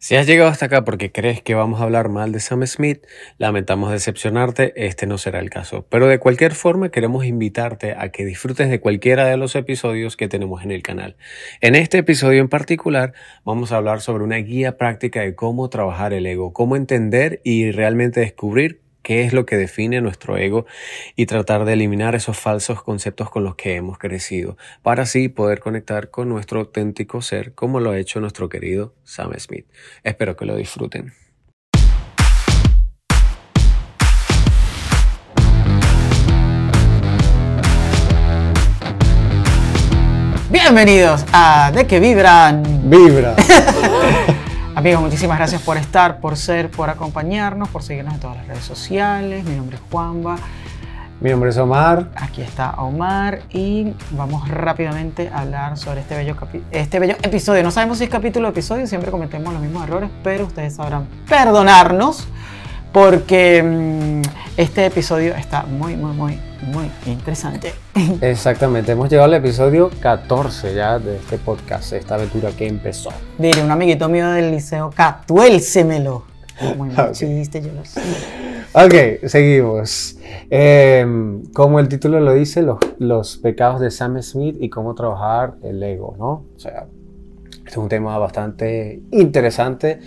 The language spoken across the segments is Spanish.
Si has llegado hasta acá porque crees que vamos a hablar mal de Sam Smith, lamentamos decepcionarte, este no será el caso. Pero de cualquier forma queremos invitarte a que disfrutes de cualquiera de los episodios que tenemos en el canal. En este episodio en particular vamos a hablar sobre una guía práctica de cómo trabajar el ego, cómo entender y realmente descubrir qué es lo que define nuestro ego y tratar de eliminar esos falsos conceptos con los que hemos crecido, para así poder conectar con nuestro auténtico ser como lo ha hecho nuestro querido Sam Smith. Espero que lo disfruten. Bienvenidos a De que Vibran. Vibra. Amigos, muchísimas gracias por estar, por ser, por acompañarnos, por seguirnos en todas las redes sociales. Mi nombre es Juanba. Mi nombre es Omar. Aquí está Omar y vamos rápidamente a hablar sobre este bello, este bello episodio. No sabemos si es capítulo o episodio, siempre cometemos los mismos errores, pero ustedes sabrán perdonarnos porque mm, este episodio está muy, muy, muy, muy interesante. Exactamente, hemos llegado al episodio 14 ya de este podcast, esta aventura que empezó. Dile, un amiguito mío del liceo, catuélcemelo. Muy mal Ok. chiste, yo lo sé. Ok, seguimos. Em, como el título lo dice, los, los pecados de Sam Smith y cómo trabajar el ego, ¿no? O sea, este es un tema bastante interesante.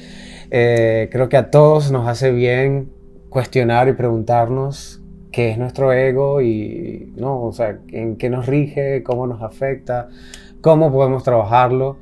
Eh, creo que a todos nos hace bien cuestionar y preguntarnos qué es nuestro ego y, ¿no? O sea, en qué nos rige, cómo nos afecta, cómo podemos trabajarlo.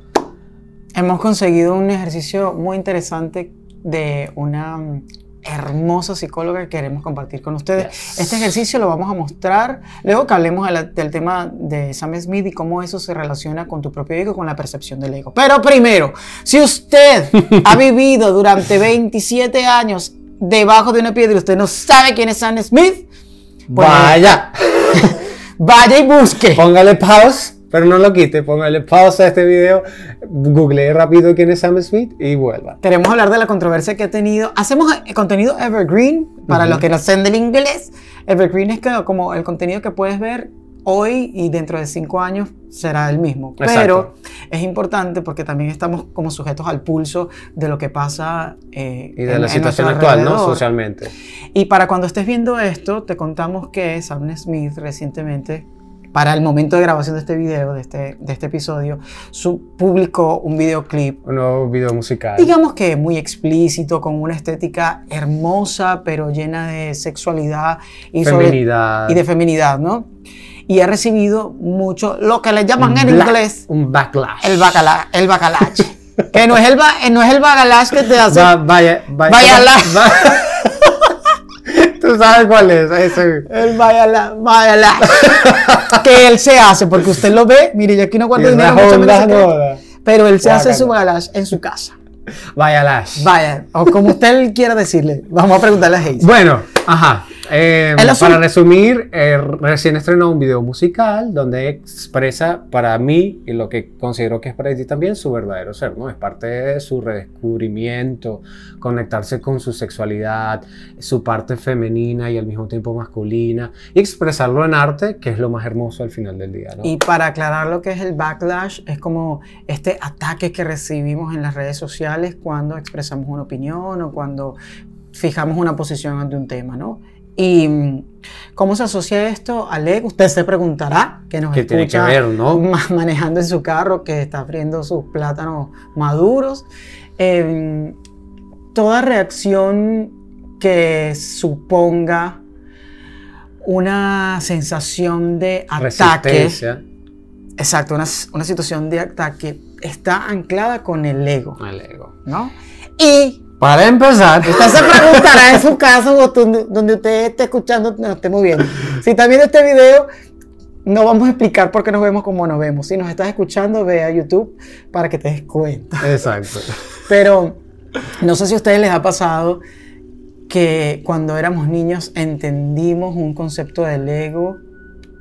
Hemos conseguido un ejercicio muy interesante de una hermosa psicóloga que queremos compartir con ustedes. Yes. Este ejercicio lo vamos a mostrar luego que hablemos de la- del tema de Sam Smith y cómo eso se relaciona con tu propio ego, con la percepción del ego. Pero primero, si usted ha vivido durante 27 años debajo de una piedra y usted no sabe quién es Sam Smith, pues, Vaya, vaya y busque. póngale pause, pero no lo quite, póngale pausa a este video, googlee rápido quién es Sam Smith y vuelva. Queremos hablar de la controversia que ha tenido. Hacemos eh, contenido evergreen, para Ujú. los que no saben del inglés. Evergreen es como el contenido que puedes ver hoy y dentro de cinco años será el mismo. Pero Exacto. es importante porque también estamos como sujetos al pulso de lo que pasa eh, Y de en- la situación actual, ¿no? Socialmente. Y para cuando estés viendo esto, te contamos que Sam Smith recientemente, para el momento de grabación de este video, de este, de este episodio, su, publicó un videoclip Un nuevo video musical. digamos que muy explícito, con una estética hermosa, pero llena de sexualidad y, sobre- Feminidad. y de feminidad, ¿no? Y ha recibido mucho, lo que le llaman en Bla- inglés, Un backlash. el, bacala, el bacalache. que no es el, no es el bacalache que te hace... Va- vaya, vaya. Vaya la- va- Tú sabes cuál es ese. El vaya vaya que él se hace, porque usted lo ve, mire, yo aquí no guardo dinero, mucho menos pero él se hace su bacalache en su casa. Vaya lash. Vaya, o como usted quiera decirle, vamos a preguntarle a Hayes. Bueno, ajá. Eh, para resumir, eh, recién estrenó un video musical donde expresa para mí y lo que considero que es para ti también su verdadero ser, ¿no? Es parte de su redescubrimiento, conectarse con su sexualidad, su parte femenina y al mismo tiempo masculina y expresarlo en arte, que es lo más hermoso al final del día, ¿no? Y para aclarar lo que es el backlash, es como este ataque que recibimos en las redes sociales cuando expresamos una opinión o cuando fijamos una posición ante un tema, ¿no? Y mm, cómo se asocia esto al ego, usted se preguntará, que nos ¿Qué tiene que escucha ver, no? ma- manejando en su carro, que está friendo sus plátanos maduros. Eh, toda reacción que suponga una sensación de ataque, exacto, una, una situación de ataque está anclada con el ego, al ego. ¿no? Y Para empezar, usted se preguntará en su casa o donde, usted esté escuchando, nos esté moviendo. Si está viendo este video, no vamos a explicar por qué nos vemos como nos vemos. Si nos estás escuchando, ve a YouTube para que te des cuenta. exacto. Pero no sé si a ustedes les ha pasado que cuando éramos niños entendimos un concepto del ego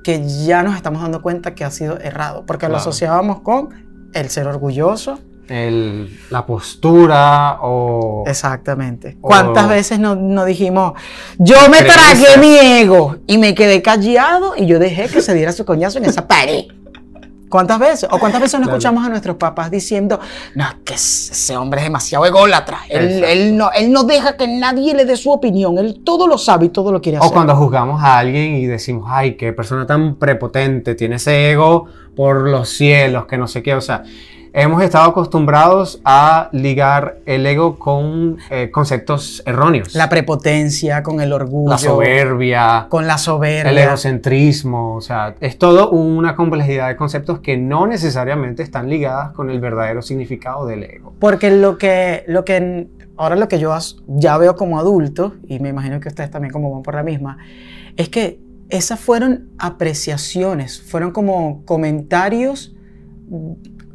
que ya nos estamos dando cuenta que ha sido errado, porque lo asociábamos con el ser orgulloso. El- la postura o... Exactamente. O- ¿Cuántas veces no, no dijimos, yo me tragué mi ego y me quedé callado y yo dejé que se diera su coñazo en esa pared? ¿Cuántas veces? ¿O cuántas veces no escuchamos a nuestros papás diciendo, no, que ese hombre es demasiado ególatra, él, él no, él no deja que nadie le dé su opinión, él todo lo sabe y todo lo quiere O hacer. cuando juzgamos a alguien y decimos, ay, qué persona tan prepotente, tiene ese ego por los cielos, que no sé qué. O sea, hemos estado acostumbrados a ligar el ego con eh, conceptos erróneos. La prepotencia, con el orgullo, La soberbia, con la soberbia. el egocentrismo. O sea, es todo una complejidad de conceptos que no necesariamente están ligadas con el verdadero significado del ego. Porque lo que, lo que ahora lo que yo ya veo como adulto, y me imagino que ustedes también como van por la misma, es que esas fueron apreciaciones, fueron como comentarios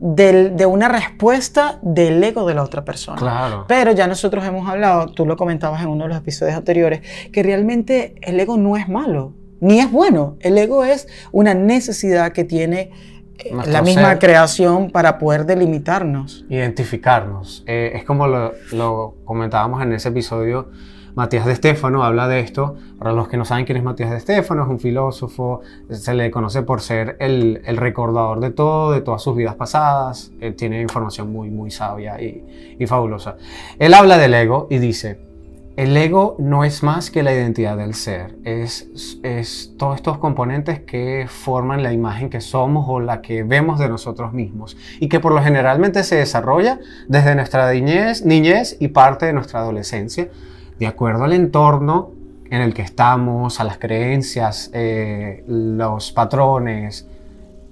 del- de una respuesta del ego de la otra persona. Claro. Pero ya nosotros hemos hablado, tú lo comentabas en uno de los episodios anteriores, que realmente el ego no es malo, ni es bueno. El ego es una necesidad que tiene eh, la misma ser. creación para poder delimitarnos. identificarnos. Eh, es como lo, lo comentábamos en ese episodio, Matías de Estéfano habla de esto. Para los que no saben quién es Matías de Estéfano, es un filósofo, se le conoce por ser el, recordador de todo, de todas sus vidas pasadas. Tiene información muy, muy sabia y, y fabulosa. Él habla del ego y dice, el ego no es más que la identidad del ser, es, es todos estos componentes que forman la imagen que somos o la que vemos de nosotros mismos y que por lo generalmente se desarrolla desde nuestra niñez, niñez y parte de nuestra adolescencia, de acuerdo al entorno en el que estamos, a las creencias, eh, los patrones,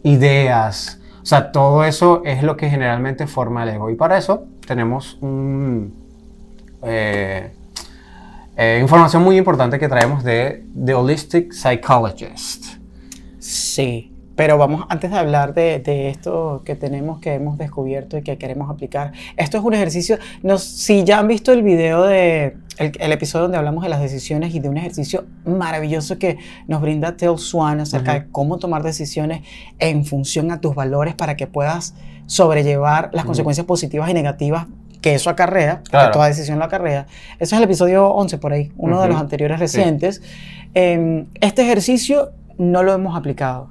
ideas, o sea, todo eso es lo que generalmente forma el ego. Y para eso tenemos un... eh, eh, información muy importante que traemos de The Holistic Psychologist. Sí, pero vamos, antes de hablar de, de esto que tenemos, que hemos descubierto y que queremos aplicar, esto es un ejercicio, no, si ya han visto el video de, el, el episodio donde hablamos de las decisiones y de un ejercicio maravilloso que nos brinda Tel Swan acerca Ujú. de cómo tomar decisiones en función a tus valores para que puedas sobrellevar las consecuencias positivas y negativas que eso acarrea, Claro. que toda decisión lo acarrea. Eso es el episodio 11 por ahí, uno de los anteriores recientes. Eh, este ejercicio no lo hemos aplicado.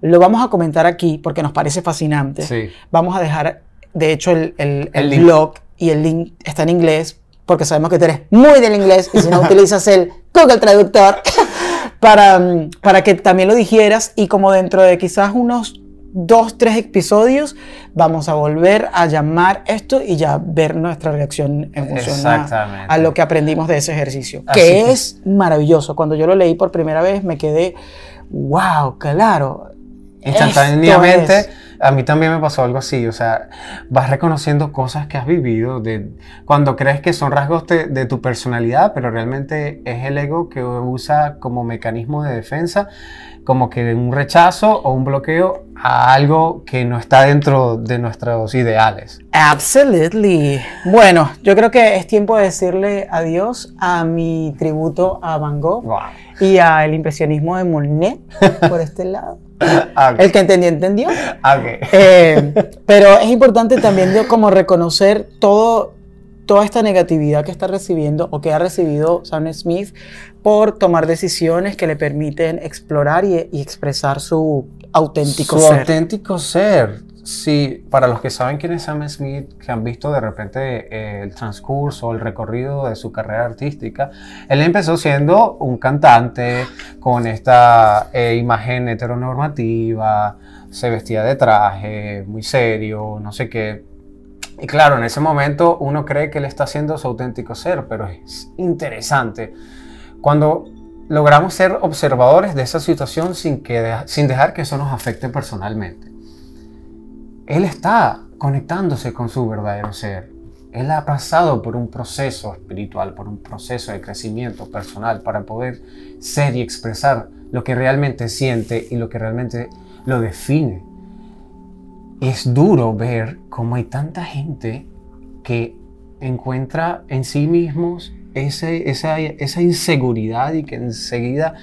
Lo vamos a comentar aquí porque nos parece fascinante. Sí. Vamos a dejar, de hecho, el, el- El el link. blog y el link está en inglés porque sabemos que tú eres muy del inglés y si no utilizas el Google Traductor para, mm, para que también lo digieras y como dentro de quizás unos dos, tres episodios vamos a volver a llamar esto y ya ver nuestra reacción en función a, lo que aprendimos de ese ejercicio, Así que- es maravilloso. Cuando yo lo leí por primera vez me quedé, wow, claro. Instantáneamente, esto es". a mí también me pasó algo así, o sea, vas reconociendo cosas que has vivido, de, cuando crees que son rasgos de, de tu personalidad, pero realmente es el ego que usa como mecanismo de defensa, como que un rechazo o un bloqueo a algo que no está dentro de nuestros ideales. Absolutely. Bueno, yo creo que es tiempo de decirle adiós a mi tributo a Van Gogh Wow. y al impresionismo de Monet por este lado. Ah, ok. El que entendió, entendió. Ah, ok. Eh, pero es importante también de como reconocer todo, toda esta negatividad que está recibiendo o que ha recibido Sam Smith por tomar decisiones que le permiten explorar y, y expresar su auténtico Su ser. auténtico ser. Sí, para los que saben quién es Sam Smith, que han visto de repente eh, el transcurso, el recorrido de su carrera artística, él empezó siendo un cantante con esta eh, imagen heteronormativa, se vestía de traje, muy serio, no sé qué. Y claro, en ese momento uno cree que él está haciendo su auténtico ser, pero es interesante cuando logramos ser observadores de esa situación sin, que sin dejar que eso nos afecte personalmente. Él está conectándose con su verdadero ser. Él ha pasado por un proceso espiritual, por un proceso de crecimiento personal para poder ser y expresar lo que realmente siente y lo que realmente lo define. Es duro ver cómo hay tanta gente que encuentra en sí mismos esa, esa inseguridad y que enseguida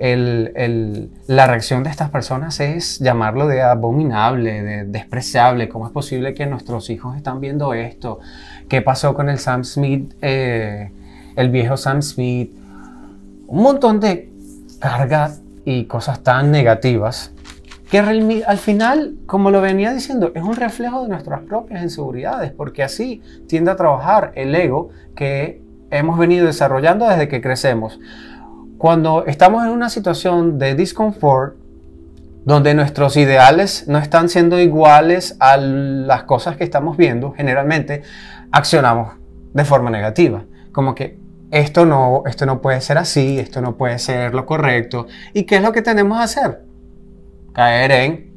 la reacción de estas personas es llamarlo de abominable, de despreciable. ¿Cómo es posible que nuestros hijos están viendo esto? ¿Qué pasó con el Sam Smith, eh, el viejo Sam Smith? Un montón de carga y cosas tan negativas que al final, como lo venía diciendo, es un reflejo de nuestras propias inseguridades, porque así tiende a trabajar el ego que hemos venido desarrollando desde que crecemos. Cuando estamos en una situación de disconfort, donde nuestros ideales no están siendo iguales a las cosas que estamos viendo, generalmente accionamos de forma negativa, como que esto no, esto no puede ser así, esto no puede ser lo correcto. ¿Y qué es lo que tenemos que hacer? Caer en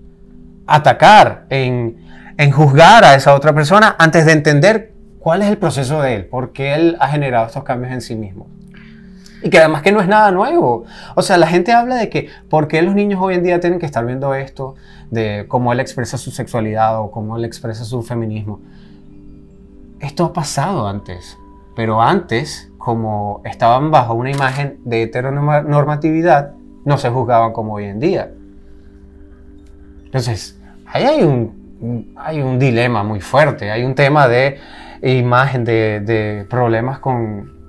atacar, en, en juzgar a esa otra persona antes de entender cuál es el proceso de él, por qué él ha generado estos cambios en sí mismo. Y que además que no es nada nuevo. O sea, la gente habla de que por qué los niños hoy en día tienen que estar viendo esto, de cómo él expresa su sexualidad o cómo él expresa su feminismo. Esto ha pasado antes, pero antes, como estaban bajo una imagen de heteronormatividad, no se juzgaban como hoy en día. Entonces, ahí hay un, hay un dilema muy fuerte, hay un tema de imagen, de, de problemas con,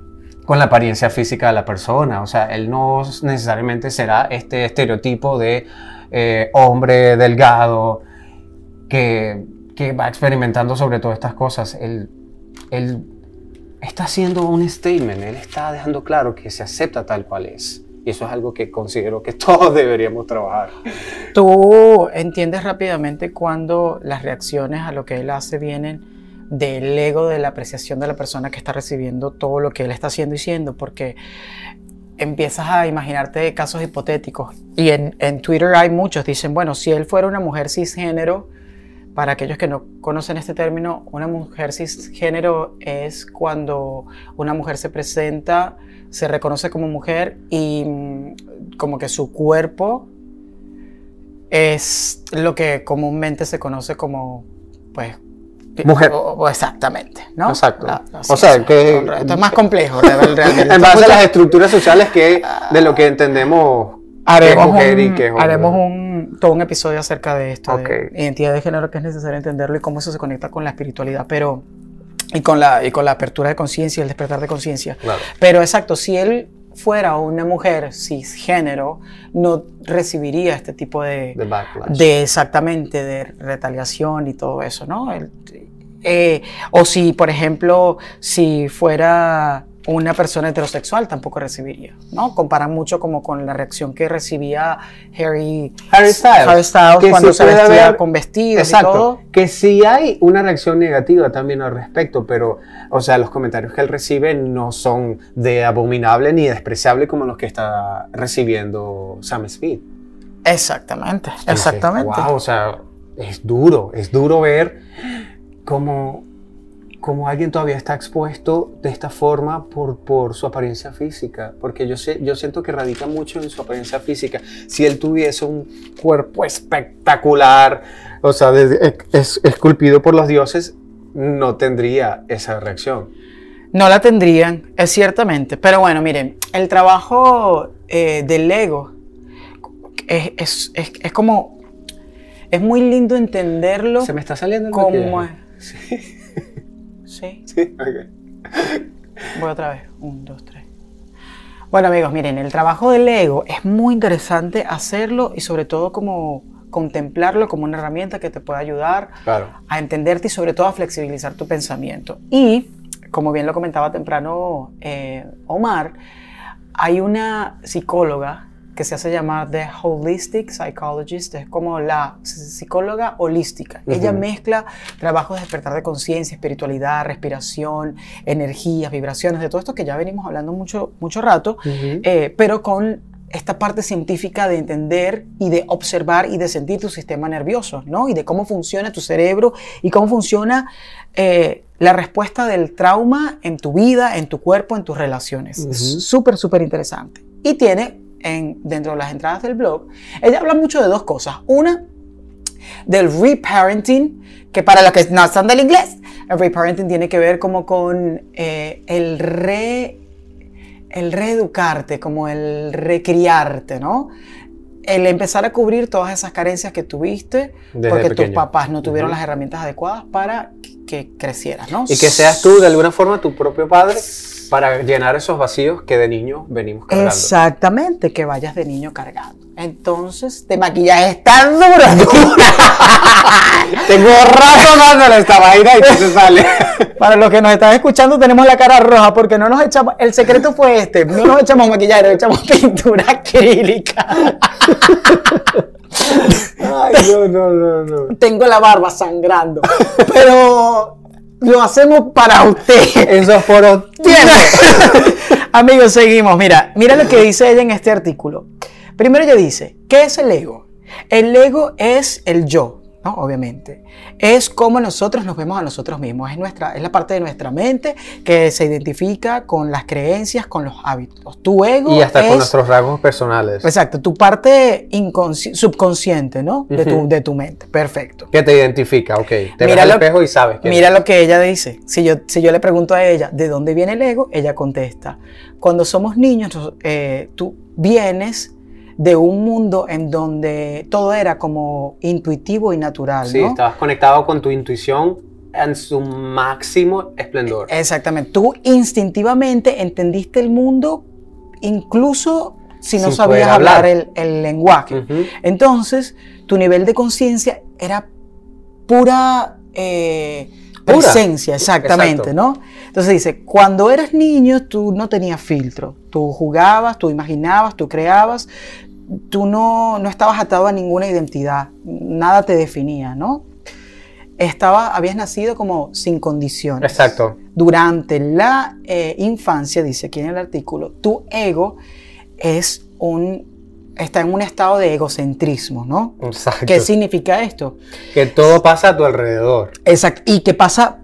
con la apariencia física de la persona. O sea, él no necesariamente será este estereotipo de eh, hombre delgado que, que, va experimentando sobre todas estas cosas. Él, él está haciendo un statement, él está dejando claro que se acepta tal cual es. Y eso es algo que considero que todos deberíamos trabajar. Tú entiendes rápidamente cuando las reacciones a lo que él hace vienen del ego de la apreciación de la persona que está recibiendo todo lo que él está haciendo y siendo, porque empiezas a imaginarte casos hipotéticos. Y en, en, Twitter hay muchos, dicen, bueno, si él fuera una mujer cisgénero, para aquellos que no conocen este término, una mujer cisgénero es cuando una mujer se presenta, se reconoce como mujer y mm, como que su cuerpo es lo que comúnmente se conoce como, pues, Mujer. O, o exactamente, ¿no? Exacto. La, la o sea, que... Esto es más complejo. realmente. en base a las estructuras sociales que de lo que entendemos haremos que es mujer un, y que es hombre. haremos un, todo un episodio acerca de esto, Ok. de identidad de género, que es necesario entenderlo y cómo eso se conecta con la espiritualidad, pero y con la, y con la apertura de conciencia, el despertar de conciencia. Claro. Pero exacto, si él fuera una mujer cisgénero, no recibiría este tipo de, De backlash. de exactamente de retaliación y todo eso, ¿no? El- eh, o si, por ejemplo, si fuera una persona heterosexual, tampoco recibiría, ¿no? Comparan mucho como con la reacción que recibía Harry, Harry Styles. Harry Styles Que cuando sí se vestía haber- con vestidos Exacto. y todo. Que sí hay una reacción negativa también al respecto, pero, o sea, los comentarios que él recibe no son de abominable ni despreciable como los que está recibiendo Sam Smith. Exactamente, Entonces, exactamente. wow, o sea, es duro, es duro ver cómo, cómo alguien todavía está expuesto de esta forma por, por su apariencia física, porque yo, sé, yo siento que radica mucho en su apariencia física. Si él tuviese un cuerpo espectacular, o sea, de- es- esculpido por los dioses, no tendría esa reacción. No la tendrían, es ciertamente. Pero bueno, miren, el trabajo eh, del ego es, es- es- es como. Es muy lindo entenderlo Se me está saliendo el como. maquillaje. Sí, Sí, ok. voy otra vez. Un, dos, tres. Bueno, amigos, miren, el trabajo del ego es muy interesante hacerlo y sobre todo como contemplarlo como una herramienta que te puede ayudar Claro. a entenderte y sobre todo a flexibilizar tu pensamiento. Y, como bien lo comentaba temprano eh, Omar, hay una psicóloga que se hace llamar The Holistic Psychologist, es como la psicóloga holística. Ella Ujú. mezcla trabajos de despertar de conciencia, espiritualidad, respiración, energías, vibraciones, de todo esto que ya venimos hablando mucho, mucho rato, eh, pero con esta parte científica de entender y de observar y de sentir tu sistema nervioso, ¿no? Y de cómo funciona tu cerebro y cómo funciona eh, la respuesta del trauma en tu vida, en tu cuerpo, en tus relaciones. Ujú. Es súper, súper interesante. Y tiene en, dentro de las entradas del blog, ella habla mucho de dos cosas. Una, del reparenting, que para los que no son del inglés, el reparenting tiene que ver como con eh, el re el reeducarte, como el recriarte, ¿no? El empezar a cubrir todas esas carencias que tuviste Desde porque tus papás no tuvieron las herramientas adecuadas para que crecieras, ¿no? Y que seas tú de alguna forma tu propio padre Para llenar esos vacíos que de niño venimos cargando. Exactamente, que vayas de niño cargando. Entonces, te maquillaje tan duro. Tengo rato dándole esta vaina y se sale. Para los que nos están escuchando, tenemos la cara roja porque no nos echamos. El secreto fue este: no nos echamos maquillaje, nos echamos pintura acrílica. Ay, no, no, no, no. Tengo la barba sangrando. Pero lo hacemos para usted. Eso es por tiempo. Amigos, seguimos. Mira, mira lo que dice ella en este artículo. Primero ella dice, ¿qué es el ego? El ego es el yo, ¿no? Obviamente. Es como nosotros nos vemos a nosotros mismos. Es, nuestra, es la parte de nuestra mente que se identifica con las creencias, con los hábitos. Tu ego Y hasta es, con nuestros rasgos personales. Exacto, tu parte subconsciente, ¿no? De, tu, de tu mente. Perfecto. Que te identifica, ok. Te ves Mira al lo- espejo y sabes que Mira lo que ella dice. Si yo, si yo le pregunto a ella, ¿de dónde viene el ego? Ella contesta, cuando somos niños, eh, tú vienes de un mundo en donde todo era como intuitivo y natural, Sí, ¿no? estabas conectado con tu intuición en su máximo esplendor. Exactamente. Tú instintivamente entendiste el mundo incluso si no Sin sabías hablar, hablar. el, el lenguaje. Entonces, tu nivel de conciencia era pura eh, Pura. presencia, exactamente, Exacto. ¿no? Entonces dice, cuando eras niño tú no tenías filtro, tú jugabas, tú imaginabas, tú creabas, tú no, no estabas atado a ninguna identidad, nada te definía, ¿no? Estaba, habías nacido como sin condiciones. Exacto. Durante la eh, infancia, dice aquí en el artículo, tu ego es un, está en un estado de egocentrismo, ¿no? Exacto. ¿Qué significa esto? Que todo pasa a tu alrededor. Exacto. Y que pasa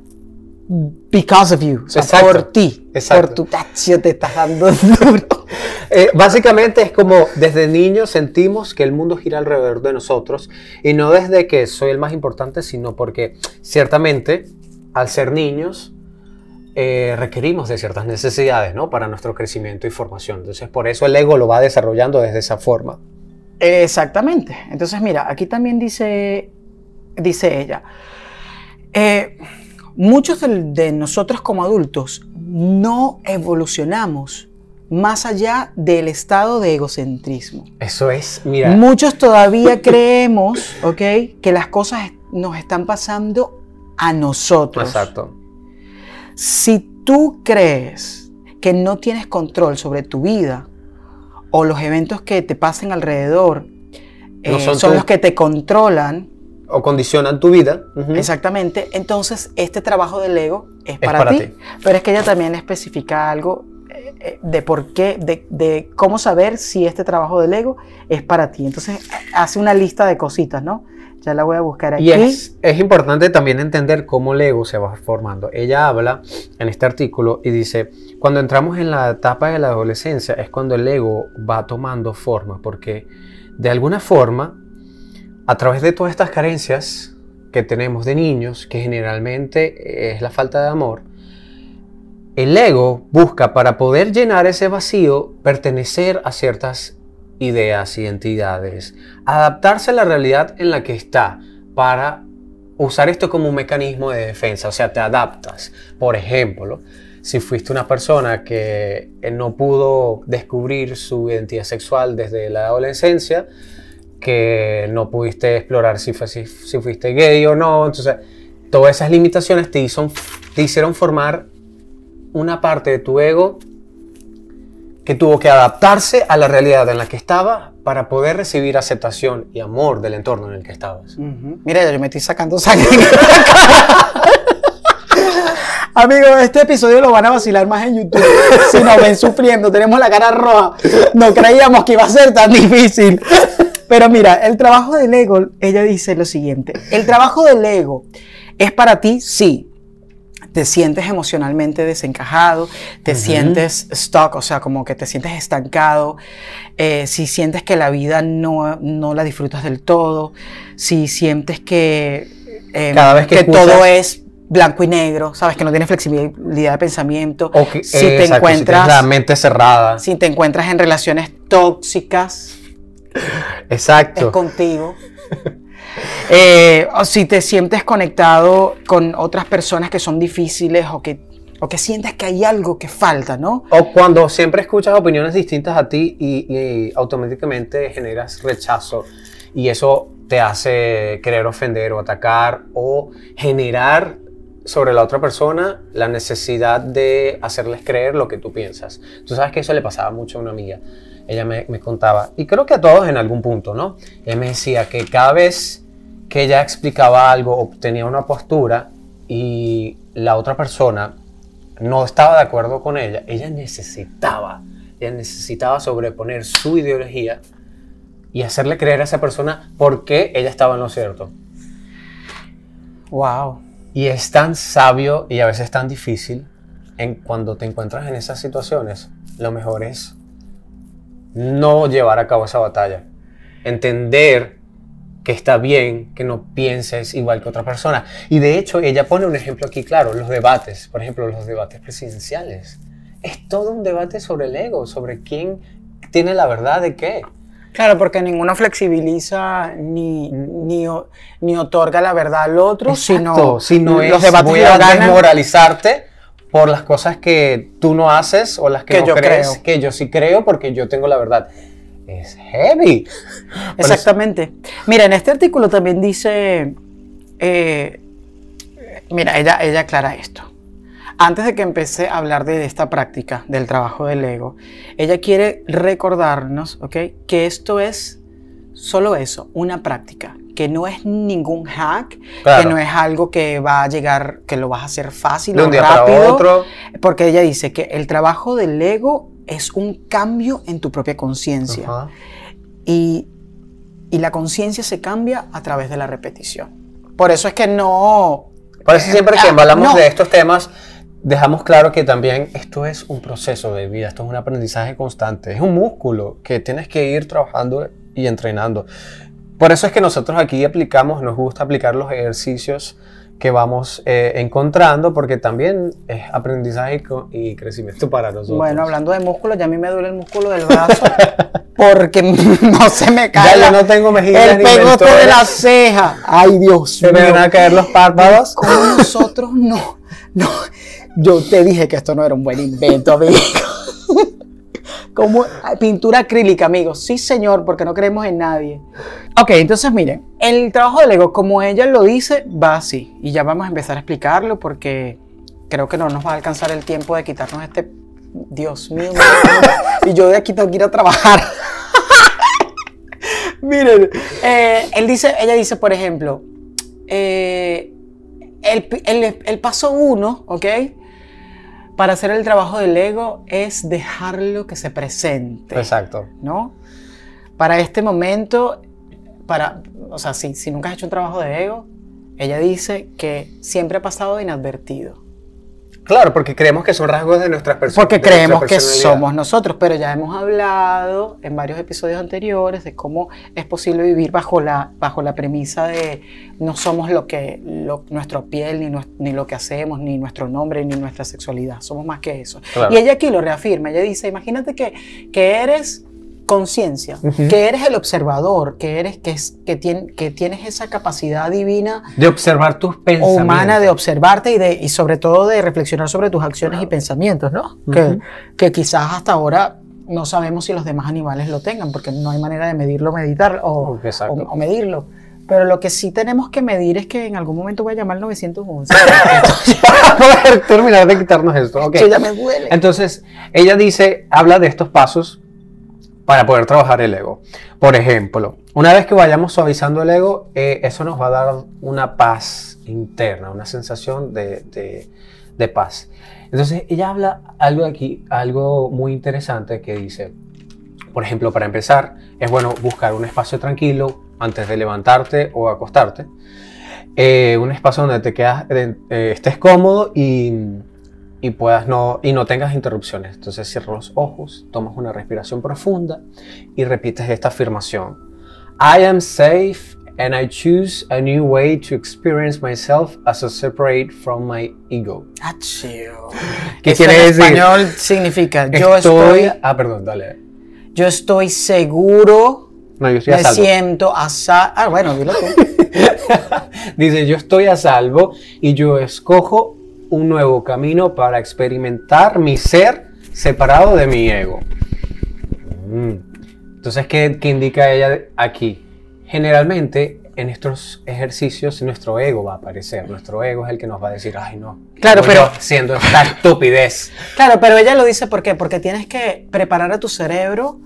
because of you, o sea, Exacto. por ti, Exacto. por tu tacho te estás dando duro. Eh, básicamente es como desde niños sentimos que el mundo gira alrededor de nosotros y no desde que soy el más importante, sino porque ciertamente al ser niños eh, requerimos de ciertas necesidades ¿no? para nuestro crecimiento y formación. Entonces por eso el ego lo va desarrollando desde esa forma. Exactamente. Entonces, mira, aquí también dice, dice ella, eh, muchos de, de nosotros como adultos no evolucionamos más allá del estado de egocentrismo. Eso es, mira, Muchos todavía creemos, ¿ok? Que las cosas nos están pasando a nosotros. exacto. Si tú crees que no tienes control sobre tu vida o los eventos que te pasen alrededor No eh, son son tu- los que te controlan, O condicionan tu vida. Ujú. exactamente, entonces este trabajo del ego es para, para ti. ti. Pero es que ella también especifica algo eh, eh, de por qué, de, de cómo saber si este trabajo del ego es para ti. Entonces hace una lista de cositas, ¿no? Ya la voy a buscar aquí. Y es, es importante también entender cómo el ego se va formando. Ella habla en este artículo y dice, cuando entramos en la etapa de la adolescencia es cuando el ego va tomando forma, porque de alguna forma, a través de todas estas carencias que tenemos de niños, que generalmente es la falta de amor, el ego busca para poder llenar ese vacío pertenecer a ciertas ideas, identidades, adaptarse a la realidad en la que está para usar esto como un mecanismo de defensa, o sea, te adaptas. Por ejemplo, si fuiste una persona que eh, no pudo descubrir su identidad sexual desde la adolescencia, que no pudiste explorar si, fue- si, si fuiste gay o no, entonces todas esas limitaciones te, hizo- te hicieron formar una parte de tu ego que tuvo que adaptarse a la realidad en la que estaba para poder recibir aceptación y amor del entorno en el que estabas. Mira, yo me estoy sacando sangre. Amigos, este episodio lo van a vacilar más en YouTube. Si nos ven sufriendo, tenemos la cara roja. No creíamos que iba a ser tan difícil. Pero mira, el trabajo del ego, ella dice lo siguiente. El trabajo del ego es para ti, sí. Te sientes emocionalmente desencajado, te sientes stuck, o sea, como que te sientes estancado, eh, si sientes que la vida no, no la disfrutas del todo, si sientes que, eh, Cada vez que escuchas- todo es blanco y negro, sabes que no tienes flexibilidad de pensamiento, si eh, te exacto, si encuentras, tienes la mente cerrada. si te encuentras en relaciones tóxicas, es Exacto. contigo. Eh, o si te sientes conectado con otras personas que son difíciles o que o que sientes que hay algo que falta, ¿no? O cuando siempre escuchas opiniones distintas a ti y, y automáticamente generas rechazo y eso te hace querer ofender o atacar o generar sobre la otra persona la necesidad de hacerles creer lo que tú piensas. Tú sabes que eso le pasaba mucho a una amiga. Ella me, me contaba, y creo que a todos en algún punto, ¿no? Ella me decía que cada vez que ella explicaba algo o tenía una postura y la otra persona no estaba de acuerdo con ella, ella necesitaba, ella necesitaba sobreponer su ideología y hacerle creer a esa persona por qué ella estaba en lo cierto. Wow. Y es tan sabio y a veces tan difícil en cuando te encuentras en esas situaciones. Lo mejor es no llevar a cabo esa batalla. Entender que está bien que no pienses igual que otra persona. Y de hecho, ella pone un ejemplo aquí claro, los debates, por ejemplo, los debates presidenciales. Es todo un debate sobre el ego, sobre quién tiene la verdad de qué. Claro, porque ninguno flexibiliza ni, ni, otorga la verdad al otro, sino, si no es los debates voy a ganan- desmoralizarte por las cosas que tú no haces o las que, Que no yo crees creo. que yo sí creo porque yo tengo la verdad. Es heavy. Exactamente. Mira, en este artículo también dice, eh, mira, ella, ella aclara esto. Antes de que empecé a hablar de esta práctica del trabajo del ego, ella quiere recordarnos, ¿ok? Que esto es solo eso, una práctica, que no es ningún hack, Claro. que no es algo que va a llegar, que lo vas a hacer fácil de o un día rápido. para otro. Porque ella dice que el trabajo del ego es un cambio en tu propia conciencia. Y, y la conciencia se cambia a través de la repetición. Por eso es que no... Por eso siempre que Ah, hablamos no. de estos temas, dejamos claro que también esto es un proceso de vida, esto es un aprendizaje constante, es un músculo que tienes que ir trabajando y entrenando. Por eso es que nosotros aquí aplicamos, nos gusta aplicar los ejercicios que vamos eh, encontrando, porque también es aprendizaje y crecimiento para nosotros. Bueno, hablando de músculo, ya a mí me duele el músculo del brazo porque no se me cae Ya yo no tengo mejillas el ni pegote de la ceja. Ay, Dios Se me mío. van a caer los párpados. ¿Cómo nosotros no? No, yo te dije que esto no era un buen invento, amigo. Como ay, pintura acrílica, amigos. Sí, señor, porque no creemos en nadie. Ok, entonces miren, el trabajo del ego, como ella lo dice, va así. Y ya vamos a empezar a explicarlo porque creo que no nos va a alcanzar el tiempo de quitarnos este. Dios mío, y yo de aquí tengo que ir a trabajar. Miren, eh, él dice, ella dice, por ejemplo, eh, el, el- el paso uno, ¿ok? Para hacer el trabajo del ego es dejarlo que se presente, Exacto. ¿no? Para este momento, para, o sea, si, si nunca has hecho un trabajo de ego, ella dice que siempre ha pasado inadvertido. Claro, porque creemos que son rasgos de nuestras personas. Porque creemos que somos nosotros, pero ya hemos hablado en varios episodios anteriores de cómo es posible vivir bajo la, bajo la premisa de no somos lo que lo- nuestra piel, ni, ni lo que hacemos, ni nuestro nombre, ni nuestra sexualidad. Somos más que eso. Claro. Y ella aquí lo reafirma. Ella dice, imagínate que, que eres conciencia, que eres el observador, que eres que, es, que, tien- que tienes esa capacidad divina De observar tus pensamientos. humana de observarte y, de, y sobre todo de reflexionar sobre tus acciones y pensamientos, ¿no? que, que quizás hasta ahora no sabemos si los demás animales lo tengan, porque no hay manera de medirlo, meditar o, o- o medirlo. Pero lo que sí tenemos que medir es que en algún momento voy a llamar al 911. Para poder terminar de quitarnos esto. ok. que ya me duele. Entonces, ella dice, habla de estos pasos para poder trabajar el ego. Por ejemplo, una vez que vayamos suavizando el ego, eh, eso nos va a dar una paz interna, una sensación de, de- paz. Entonces, ella habla algo aquí, algo muy interesante que dice, por ejemplo, para empezar, es bueno buscar un espacio tranquilo antes de levantarte o acostarte. Eh, un espacio donde te quedas, eh, estés cómodo y, y puedas no, y no tengas interrupciones. Entonces cierra los ojos, tomas una respiración profunda y repites esta afirmación. I am safe and I choose a new way to experience myself as a separate from my ego. Achio. ¿Qué Eso quiere en decir? español significa yo estoy, Ah, perdón, dale. yo estoy seguro, No, yo estoy a me salvo. siento a sa- Ah, bueno, dilo tú. Dice, yo estoy a salvo y yo escojo un nuevo camino para experimentar mi ser separado de mi ego. Mm. Entonces, ¿qué, qué indica ella aquí? Generalmente en estos ejercicios nuestro ego va a aparecer. Nuestro ego es el que nos va a decir, ay no, Claro, pero- yo haciendo esta estupidez. Claro, pero ella lo dice ¿por qué? Porque tienes que preparar a tu cerebro,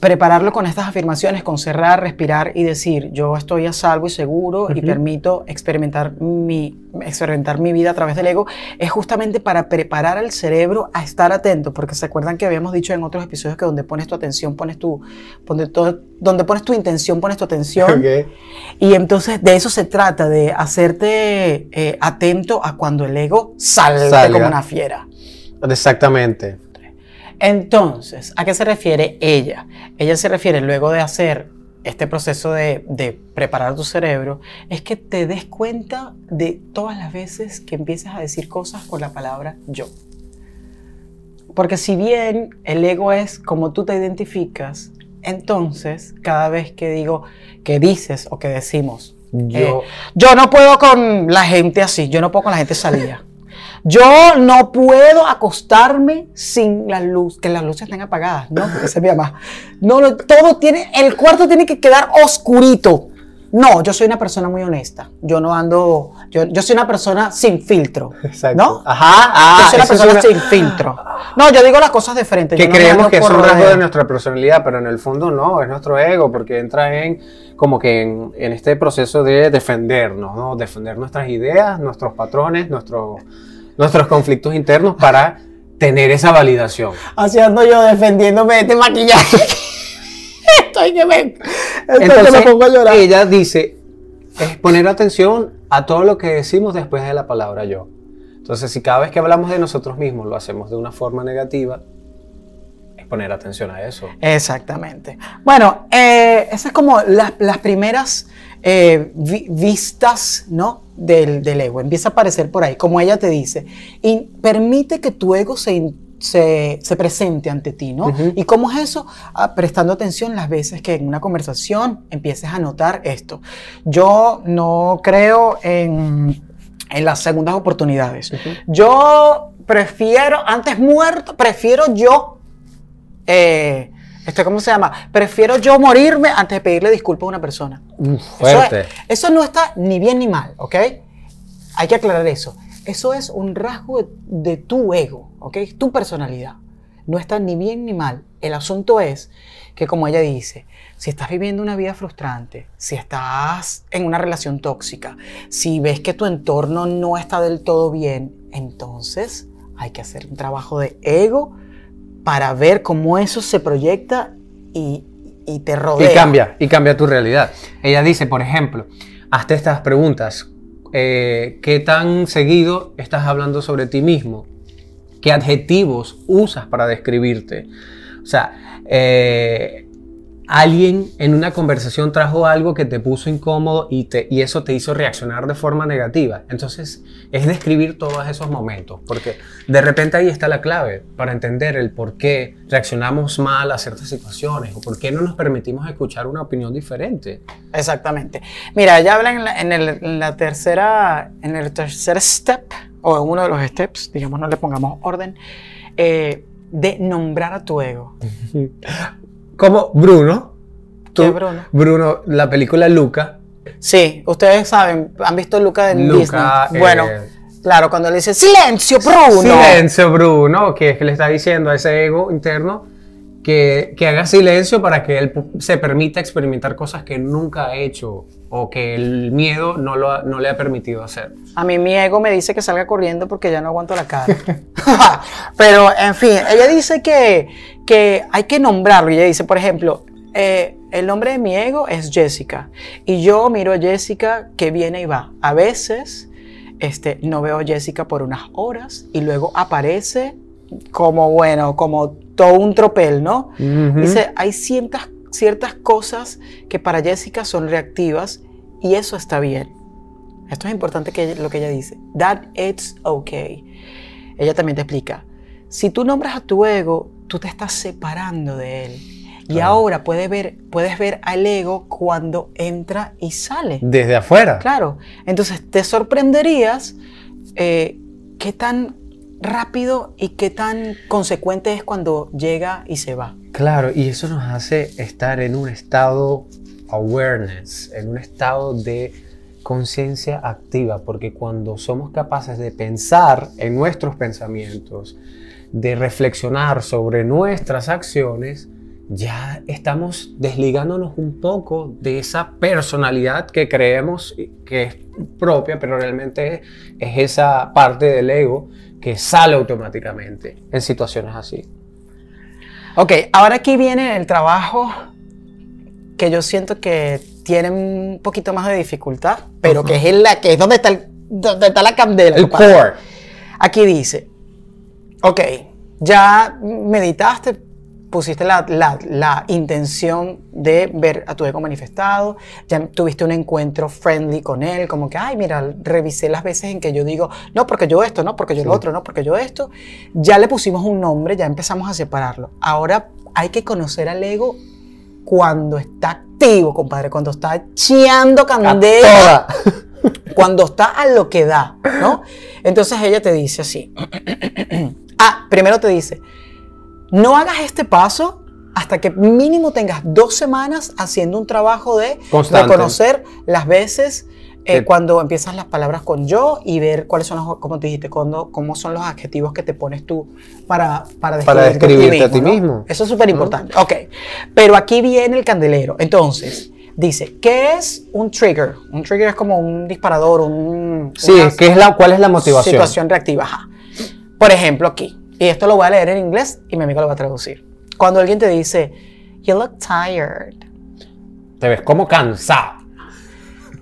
prepararlo con estas afirmaciones, con cerrar, respirar y decir, yo estoy a salvo y seguro y permito experimentar mi, experimentar mi vida a través del ego, es justamente para preparar al cerebro a estar atento, porque se acuerdan que habíamos dicho en otros episodios que donde pones tu atención, pones tu, donde, todo- donde pones tu intención, pones tu atención. Y entonces de eso se trata, de hacerte eh, atento a cuando el ego salga Salga. como una fiera. Exactamente. Entonces, ¿a qué se refiere ella? Ella se refiere luego de hacer este proceso de, de preparar tu cerebro, es que te des cuenta de todas las veces que empieces a decir cosas con la palabra yo. Porque si bien el ego es como tú te identificas, entonces cada vez que digo, que dices o que decimos, Yo, eh, yo no puedo con la gente así, yo no puedo con la gente salida. Yo no puedo acostarme sin la luz, que las luces estén apagadas, ¿no? Esa es mi mamá. No, no, todo tiene, el cuarto tiene que quedar oscurito. No, yo soy una persona muy honesta. Yo no ando, yo, yo soy una persona sin filtro, Exacto. ¿no? Ajá. Ah, yo soy una esa es persona una- sin filtro. No, yo digo las cosas de frente. que yo creemos que es un rasgo de nuestra personalidad, pero en el fondo no, es nuestro ego, porque entra en como que en, en este proceso de defendernos, ¿no? Defender nuestras ideas, nuestros patrones, nuestros nuestros conflictos internos para tener esa validación. Así ando yo defendiéndome de este maquillaje. Estoy que me, estoy que Entonces, me pongo a llorar. ella dice, es poner atención a todo lo que decimos después de la palabra yo. Entonces, si cada vez que hablamos de nosotros mismos lo hacemos de una forma negativa, es poner atención a eso. Exactamente. Bueno, eh, esas es como las, las primeras eh, vi- vistas ¿no? del, del ego. Empieza a aparecer por ahí, como ella te dice. Y permite que tu ego se, se, se presente ante ti, ¿no? ¿Y cómo es eso? Ah, prestando atención las veces que en una conversación empieces a notar esto. Yo no creo en, en las segundas oportunidades. Yo prefiero, antes muerto, prefiero yo eh, este, ¿cómo se llama? Prefiero yo morirme antes de pedirle disculpas a una persona. Fuerte. Eso, es- eso no está ni bien ni mal, ¿ok? Hay que aclarar eso. Eso es un rasgo de, de tu ego, ¿ok? Tu personalidad. No está ni bien ni mal. El asunto es que, como ella dice, si estás viviendo una vida frustrante, si estás en una relación tóxica, si ves que tu entorno no está del todo bien, entonces hay que hacer un trabajo de ego para ver cómo eso se proyecta y, y te rodea. Y cambia, y cambia tu realidad. Ella dice, por ejemplo, hazte estas preguntas. Eh, ¿Qué tan seguido estás hablando sobre ti mismo? ¿Qué adjetivos usas para describirte? O sea, eh, alguien en una conversación trajo algo que te puso incómodo y, te, y eso te hizo reaccionar de forma negativa. Entonces, es describir todos esos momentos, porque de repente ahí está la clave para entender el por qué reaccionamos mal a ciertas situaciones o por qué no nos permitimos escuchar una opinión diferente. Exactamente. Mira, ella habla en la, en el- en la tercera, en el tercer step, o en uno de los steps, digamos, no le pongamos orden, eh, de nombrar a tu ego. Como Bruno. tú- ¿Qué, Bruno? Bruno, la película Luca. Sí, ustedes saben, han visto Luca en Luca, Disney. Bueno, eh, claro, cuando le dice silencio, Bruno. Silencio, Bruno, que es que le está diciendo a ese ego interno que, que haga silencio para que él se permita experimentar cosas que nunca ha hecho o que el miedo no, lo ha- no le ha permitido hacer. A mí mi ego me dice que salga corriendo porque ya no aguanto la cara. Pero, en fin, ella dice que, que hay que nombrarlo. Y ella dice, por ejemplo, eh, el nombre de mi ego es Jessica. Y yo miro a Jessica que viene y va. A veces este, no veo a Jessica por unas horas y luego aparece como, bueno, como todo un tropel, ¿no? Dice, hay ciertas, ciertas cosas que para Jessica son reactivas y eso está bien. Esto es importante que lo que ella dice. That it's okay. Ella también te explica. Si tú nombras a tu ego, tú te estás separando de él. Y Claro. ahora puedes ver, puedes ver al ego cuando entra y sale. Desde afuera. Claro. Entonces te sorprenderías eh, qué tan rápido y qué tan consecuente es cuando llega y se va. Claro, y eso nos hace estar en un estado awareness, en un estado de conciencia activa, porque cuando somos capaces de pensar en nuestros pensamientos, de reflexionar sobre nuestras acciones, ya estamos desligándonos un poco de esa personalidad que creemos que es propia, pero realmente es esa parte del ego que sale automáticamente en situaciones así. Ok, ahora aquí viene el trabajo que yo siento que tiene un poquito más de dificultad, pero que es, la, que es donde, está el- donde está la candela. El core. Aquí dice, ok, ya meditaste, pusiste la, la- la intención de ver a tu ego manifestado, ya tuviste un encuentro friendly con él, como que, ay, mira, revisé las veces en que yo digo, no, porque yo esto, no, porque yo lo Sí. otro, no, porque yo esto. Ya le pusimos un nombre, ya empezamos a separarlo. Ahora hay que conocer al ego cuando está activo, compadre, cuando está chiando candela cuando está a lo que da, ¿no? Entonces ella te dice así. Ah, primero te dice, no hagas este paso hasta que mínimo tengas dos semanas haciendo un trabajo de Constante. reconocer las veces eh, cuando empiezas las palabras con yo y ver cuáles son los, como te dijiste, cuando, cómo son los adjetivos que te pones tú para, para Para describirte a ti ¿no? mismo. Eso es súper importante. Ok, pero aquí viene el candelero. Entonces, dice, ¿qué es un trigger? Un trigger es como un disparador, un... Sí, ¿qué es la, ¿cuál es la motivación? Situación reactiva, ajá. Por ejemplo, aquí, y esto lo voy a leer en inglés y mi amigo lo va a traducir. Cuando alguien te dice, you look tired, Te ves como cansado.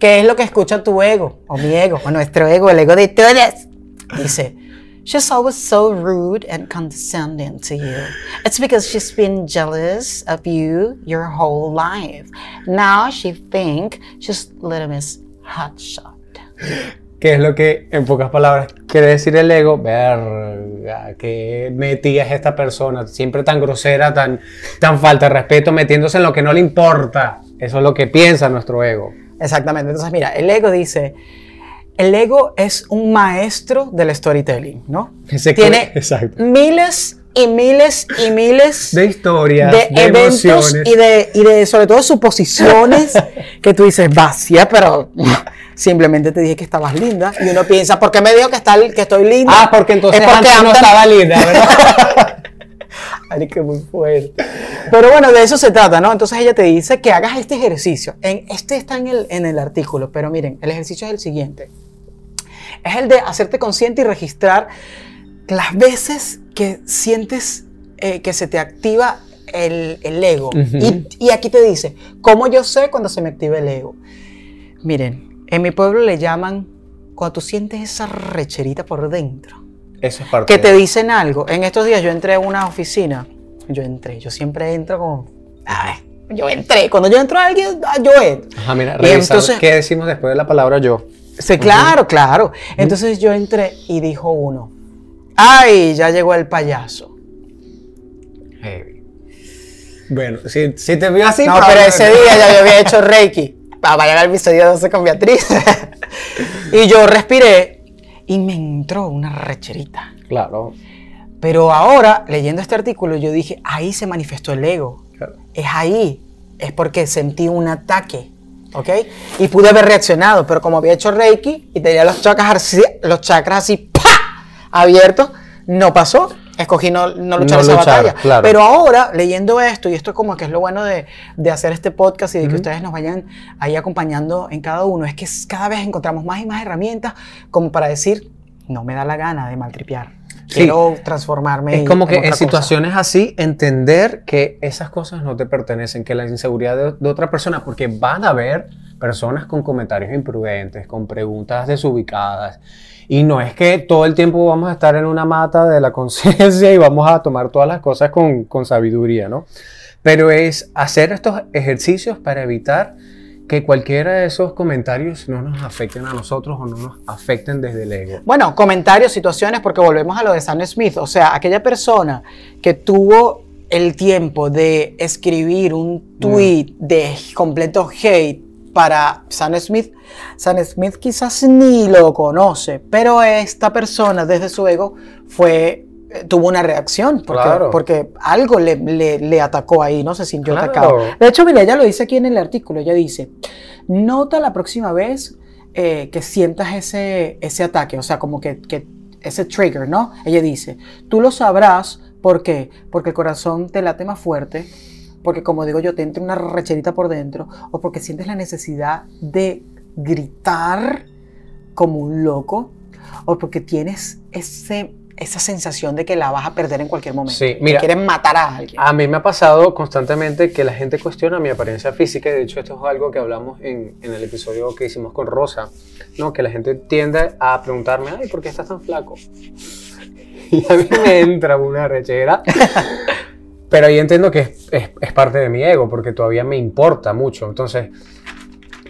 ¿qué es lo que escucha tu ego? O mi ego, o nuestro ego, el ego de todos. Dice, she's always so rude and condescending to you. It's because she's been jealous of you your whole life. Now she think she's little miss hotshot. ¿Qué es lo que, en pocas palabras, quiere decir el ego? Verga, que metida es esta persona, siempre tan grosera, tan, tan falta de respeto, metiéndose en lo que no le importa. Eso es lo que piensa nuestro ego. Exactamente. Entonces, mira, el ego dice, el ego es un maestro del storytelling, ¿no? Ese Tiene exacto. miles y miles y miles De historias, de, de, eventos emociones. y de, y de, sobre todo, suposiciones que tú dices, vacía, pero simplemente te dije que estabas linda. Y uno piensa, ¿por qué me dijo que, está, que estoy linda? Ah, porque entonces Es porque antes no estaba linda, ¿verdad? Ay, que muy fuerte. Pero bueno, de eso se trata, ¿no? Entonces ella te dice que hagas este ejercicio. En, este está en el, en el artículo, pero miren, el ejercicio es el siguiente. Es el de hacerte consciente y registrar las veces que sientes eh, que se te activa el, el ego. Y, y aquí te dice, ¿cómo yo sé cuando se me activa el ego? Miren, en mi pueblo le llaman cuando tú sientes esa recherita por dentro Eso es parte que te dicen algo. En estos días yo entré a una oficina. Yo entré, yo siempre entro como. Ay, yo entré. Cuando yo entro a alguien, ah, yo entro. Ajá, mira, Y revisar entonces- qué decimos después de la palabra yo. Sí, claro, claro. Entonces yo entré y dijo uno: ¡Ay, ya llegó el payaso! Heavy. Bueno, si, si te vio así... no, pero ese día ya yo había hecho Reiki. Para llegar al episodio 12 con Beatriz. y yo respiré y me entró una recherita. Claro. Pero ahora, leyendo este artículo, yo dije: ahí se manifestó el ego. claro. es ahí, es porque sentí un ataque, ¿ok? Y pude haber reaccionado, pero como había hecho Reiki y tenía los chakras así, los chakras así ¡pa! abiertos, no pasó. Escogí no, no luchar No esa luchar, batalla. claro. Pero ahora, leyendo esto, y esto como que es lo bueno de, de hacer este podcast y de que ustedes nos vayan ahí acompañando en cada uno, es que cada vez encontramos más y más herramientas como para decir, no me da la gana de maltripear. Sí. Quiero transformarme. Es como que otra en cosa". situaciones así, entender que esas cosas no te pertenecen, que la inseguridad de, de otra persona, porque van a haber personas con comentarios imprudentes, con preguntas desubicadas. Y no es que todo el tiempo vamos a estar en una mata de la conciencia y vamos a tomar todas las cosas con, con sabiduría, ¿no? Pero es hacer estos ejercicios para evitar que cualquiera de esos comentarios no nos afecten a nosotros o no nos afecten desde el ego. Bueno, comentarios, situaciones, porque volvemos a lo de Sam Smith. O sea, aquella persona que tuvo el tiempo de escribir un tweet de completo hate para Sam Smith. Sam Smith quizás ni lo conoce, pero esta persona desde su ego fue eh, tuvo una reacción porque, Claro. porque algo le, le- le atacó ahí, no se sintió Claro. atacado. De hecho, mira, ella lo dice aquí en el artículo, ella dice, nota la próxima vez eh, que sientas ese, ese ataque, o sea, como que, que ese trigger, ¿no? Ella dice, tú lo sabrás, ¿por qué? Porque el corazón te late más fuerte, porque como digo yo, te entra una recherita por dentro, o porque sientes la necesidad de gritar como un loco, o porque tienes ese, esa sensación de que la vas a perder en cualquier momento. Sí, que mira. quieren matar a alguien. A mí me ha pasado constantemente que la gente cuestiona mi apariencia física y de hecho esto es algo que hablamos en, en el episodio que hicimos con Rosa, ¿no? que la gente tiende a preguntarme, ay, ¿por qué estás tan flaco? Y a mí me entra una rechera, pero ahí entiendo que es, es- parte de mi ego porque todavía me importa mucho. Entonces,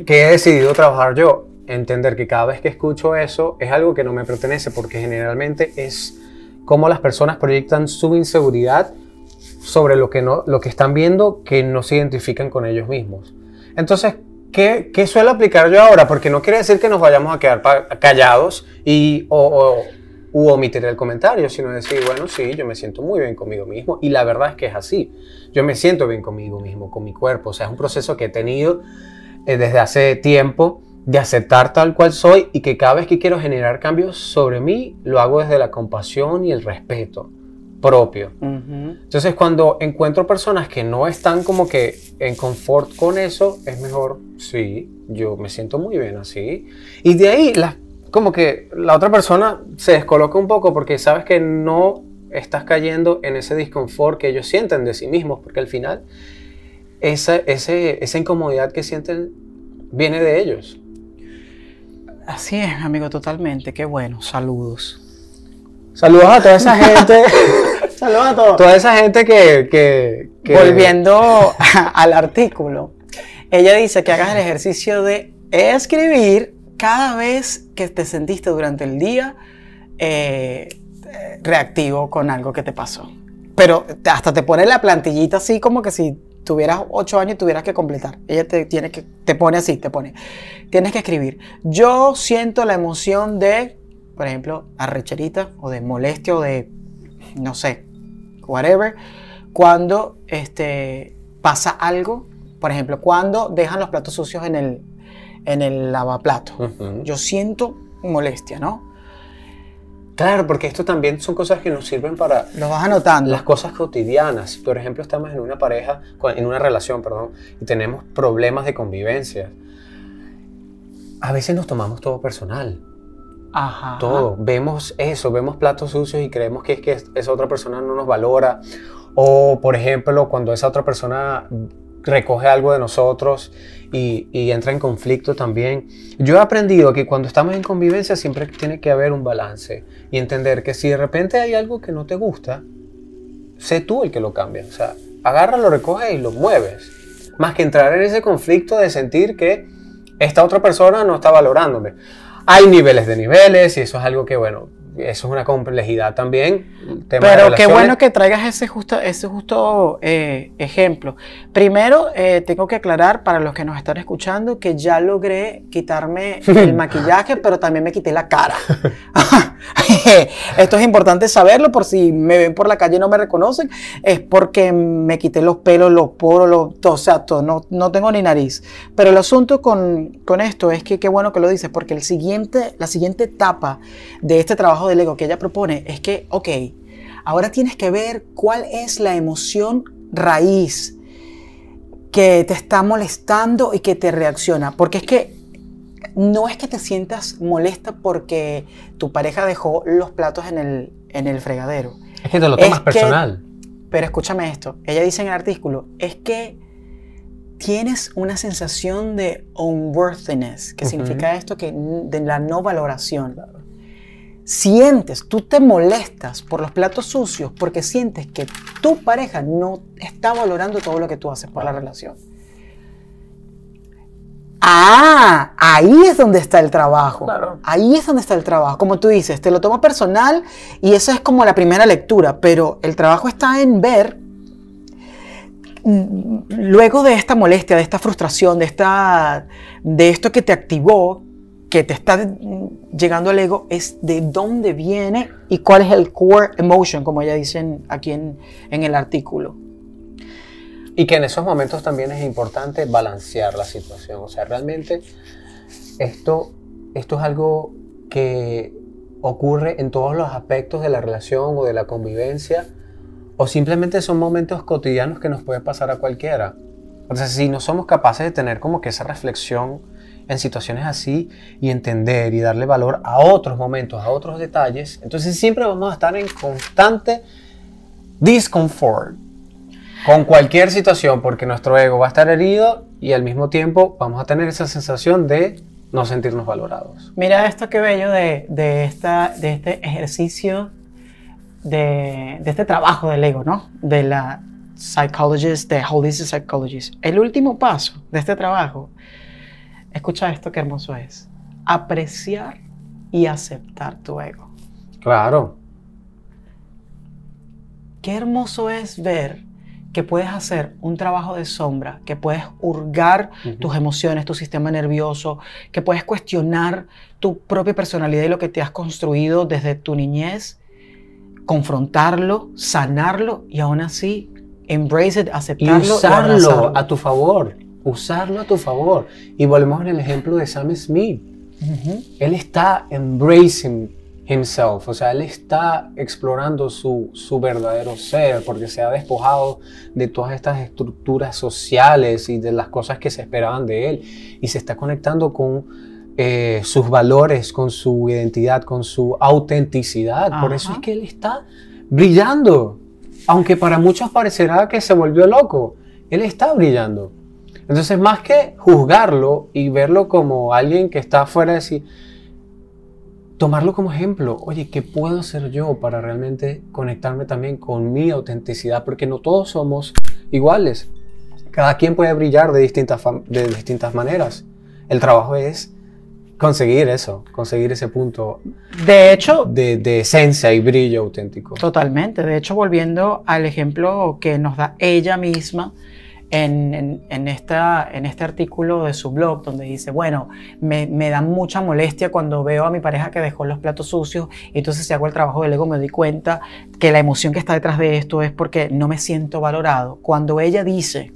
¿qué he decidido trabajar yo? Entender que cada vez que escucho eso es algo que no me pertenece porque generalmente es cómo las personas proyectan su inseguridad sobre lo que, no, lo que están viendo que no se identifican con ellos mismos. Entonces, ¿qué, qué suelo aplicar yo ahora? Porque no quiere decir que nos vayamos a quedar callados y, o- u omitir el comentario, sino decir, bueno, sí, yo me siento muy bien conmigo mismo y la verdad es que es así. Yo me siento bien conmigo mismo, con mi cuerpo. O sea, es un proceso que he tenido eh, desde hace tiempo de aceptar tal cual soy y que cada vez que quiero generar cambios sobre mí, lo hago desde la compasión y el respeto propio. Ujú. Entonces, cuando encuentro personas que no están como que en confort con eso, es mejor, sí, yo me siento muy bien así. Y de ahí, la- como que la otra persona se descoloca un poco porque sabes que no estás cayendo en ese disconfort que ellos sienten de sí mismos, porque al final esa, ese- esa incomodidad que sienten viene de ellos. Así es, amigo, totalmente. Qué bueno. Saludos. Saludos a toda esa gente, Saludos a todos. toda esa gente que... que- que- Volviendo al artículo, ella dice que hagas el ejercicio de escribir cada vez que te sentiste durante el día eh, reactivo con algo que te pasó. Pero hasta te pone la plantillita así como que si tuvieras ocho años y tuvieras que completar. Ella te, tiene que, te pone así, te pone. Tienes que escribir. Yo siento la emoción de, por ejemplo, arrecherita o de molestia o de, no sé, whatever, cuando este, pasa algo, por ejemplo, cuando dejan los platos sucios en el, en el lavaplato. Ujú. Yo siento molestia, ¿no? Claro, porque esto también son cosas que nos sirven para Lo vas anotando. las cosas cotidianas. Por ejemplo, estamos en una pareja, en una relación, perdón, y tenemos problemas de convivencia. A veces nos tomamos todo personal, Ajá. todo. Vemos eso, vemos platos sucios y creemos que es que esa otra persona no nos valora. O, por ejemplo, cuando esa otra persona recoge algo de nosotros y, entra en conflicto también. Yo he aprendido que cuando estamos en convivencia siempre tiene que haber un balance y entender que si de repente hay algo que no te gusta, sé tú el que lo cambia. O sea, agarra, lo recoge y lo mueves. Más que entrar en ese conflicto de sentir que esta otra persona no está valorándome. Hay niveles de niveles y eso es algo que, bueno, eso es una complejidad también. Pero qué bueno que traigas ese justo, ese justo eh, ejemplo. Primero, eh, tengo que aclarar para los que nos están escuchando que ya logré quitarme el maquillaje, pero también me quité la cara. Esto es importante saberlo por si me ven por la calle y no me reconocen. Es porque me quité los pelos, los poros, los, todo, o sea, todo, no, no tengo ni nariz. Pero el asunto con, con esto es que qué bueno que lo dices, porque el siguiente, la siguiente etapa de este trabajo del ego que ella propone es que, ok, ahora tienes que ver cuál es la emoción raíz que te está molestando y que te reacciona. Porque es que no es que te sientas molesta porque tu pareja dejó los platos en el, en el fregadero. Es que te lo Es tomas que- personal. Pero escúchame esto, ella dice en el artículo, es que tienes una sensación de unworthiness, que Ujú. significa esto que de la no valoración. Sientes, tú te molestas por los platos sucios porque sientes que tu pareja no está valorando todo lo que tú haces por la relación. Ah, ahí es donde está el trabajo. Claro. Ahí es donde está el trabajo. Como tú dices, te lo tomo personal y esa es como la primera lectura, pero el trabajo está en ver mm, luego de esta molestia, de esta frustración, de, esta, de esto que te activó, que te está llegando al ego, es de dónde viene y cuál es el core emotion, como ella dice aquí en, en el artículo. Y que en esos momentos también es importante balancear la situación. O sea, realmente esto, esto es algo que ocurre en todos los aspectos de la relación o de la convivencia, o simplemente son momentos cotidianos que nos puede pasar a cualquiera. O sea, si no somos capaces de tener como que esa reflexión en situaciones así y entender y darle valor a otros momentos, a otros detalles, entonces siempre vamos a estar en constante discomfort con cualquier situación porque nuestro ego va a estar herido y al mismo tiempo vamos a tener esa sensación de no sentirnos valorados. Mira esto qué bello de, de, esta, de este ejercicio, de, de, este trabajo del ego, ¿no? De la psychologist, de holistic psychologist. El último paso de este trabajo, escucha esto qué hermoso es, apreciar y aceptar tu ego. Claro. Qué hermoso es ver que puedes hacer un trabajo de sombra, que puedes hurgar tus emociones, tu sistema nervioso, que puedes cuestionar tu propia personalidad y lo que te has construido desde tu niñez, confrontarlo, sanarlo y aún así embrace it, aceptarlo y usarlo a tu favor, usarlo a tu favor. Y volvemos al ejemplo de Sam Smith. Él está embracing himself, o sea, él está explorando su, su, verdadero ser porque se ha despojado de todas estas estructuras sociales y de las cosas que se esperaban de él y se está conectando con eh, sus valores, con su identidad, con su autenticidad. Por eso es que él está brillando, aunque para muchos parecerá que se volvió loco, él está brillando. Entonces, más que juzgarlo y verlo como alguien que está fuera de sí, tomarlo como ejemplo. Oye, ¿qué puedo hacer yo para realmente conectarme también con mi autenticidad? Porque no todos somos iguales. Cada quien puede brillar de distintas, de distintas maneras. El trabajo es conseguir eso, conseguir ese punto de hecho de, de, esencia y brillo auténtico. Totalmente. De hecho, volviendo al ejemplo que nos da ella misma, en, esta, en este artículo de su blog donde dice, bueno, me, me, da mucha molestia cuando veo a mi pareja que dejó los platos sucios y entonces si hago el trabajo del ego me doy cuenta que la emoción que está detrás de esto es porque no me siento valorado. Cuando ella dice,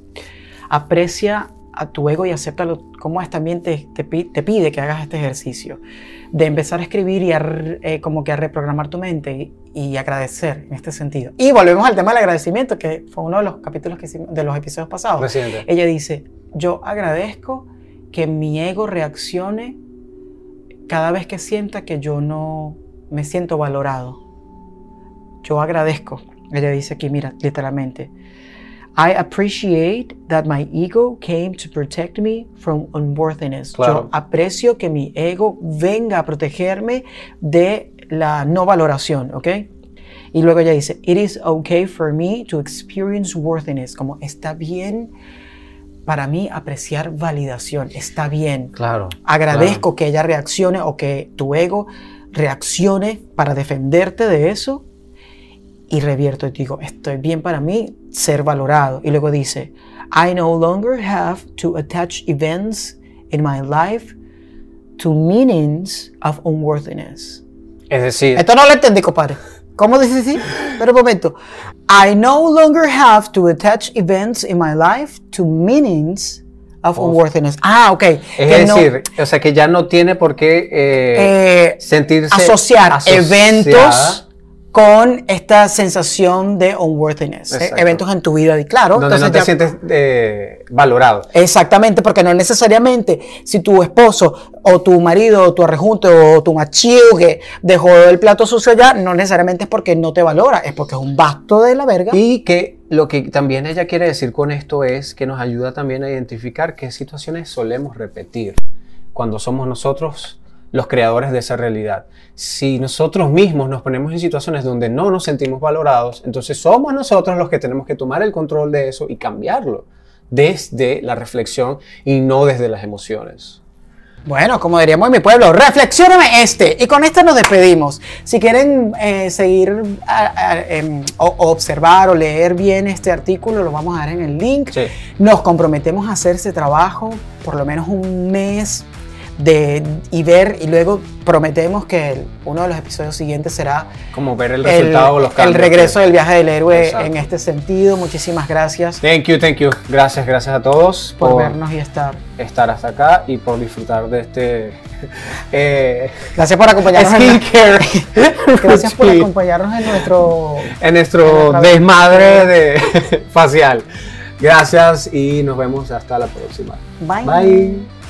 aprecia a tu ego y acéptalo como es, también te, te, te pide que hagas este ejercicio de empezar a escribir y a, eh, como que a reprogramar tu mente y, agradecer en este sentido. Y volvemos al tema del agradecimiento, que fue uno de los capítulos que hicimos, de los episodios pasados. Reciente. Ella dice, yo agradezco que mi ego reaccione cada vez que sienta que yo no me siento valorado. Yo agradezco. Ella dice aquí, mira, literalmente, I appreciate that my ego came to protect me from unworthiness. Claro. Yo aprecio que mi ego venga a protegerme de la no valoración, ¿ok? Y luego ella dice, it is okay for me to experience worthiness. Como está bien para mí apreciar validación, está bien. Claro. Agradezco claro. que ella reaccione o que tu ego reaccione para defenderte de eso y revierto y digo, estoy bien para mí ser valorado. Y luego dice, I no longer have to attach events in my life to meanings of unworthiness. Es decir, Esto no lo entendí, compadre. ¿Cómo dice así? Pero un momento. I no longer have to attach events in my life to meanings of unworthiness. Ah, ok. es Que decir, o sea que ya no tiene por qué eh, eh, sentirse asociar asociada. eventos con esta sensación de unworthiness, ¿eh? Eventos en tu vida, y claro, donde no te ya- sientes eh, valorado. Exactamente, porque no necesariamente si tu esposo o tu marido o tu arrejunte o tu machiugue dejó el plato sucio ya, no necesariamente es porque no te valora, es porque es un basto de la verga. Y que lo que también ella quiere decir con esto es que nos ayuda también a identificar qué situaciones solemos repetir cuando somos nosotros los creadores de esa realidad. Si nosotros mismos nos ponemos en situaciones donde no nos sentimos valorados, entonces somos nosotros los que tenemos que tomar el control de eso y cambiarlo desde la reflexión y no desde las emociones. Bueno, como diríamos en mi pueblo, reflexióname este. Y con esto nos despedimos. Si quieren eh, seguir a- a- em, o, o observar o leer bien este artículo, lo vamos a dar en el link. Sí. Nos comprometemos a hacer ese trabajo por lo menos un mes de, y ver, y luego prometemos que el- uno de los episodios siguientes será Como ver el el, resultado o los el cambios. regreso del viaje del héroe Exacto. en este sentido. Muchísimas gracias Thank you, thank you. Gracias, gracias a todos por vernos y estar. estar hasta acá y por disfrutar de este eh, Gracias por acompañarnos. en- skincare. Gracias por acompañarnos en nuestro en nuestro nuestra desmadre de facial. Gracias y nos vemos hasta la próxima. Bye. Bye.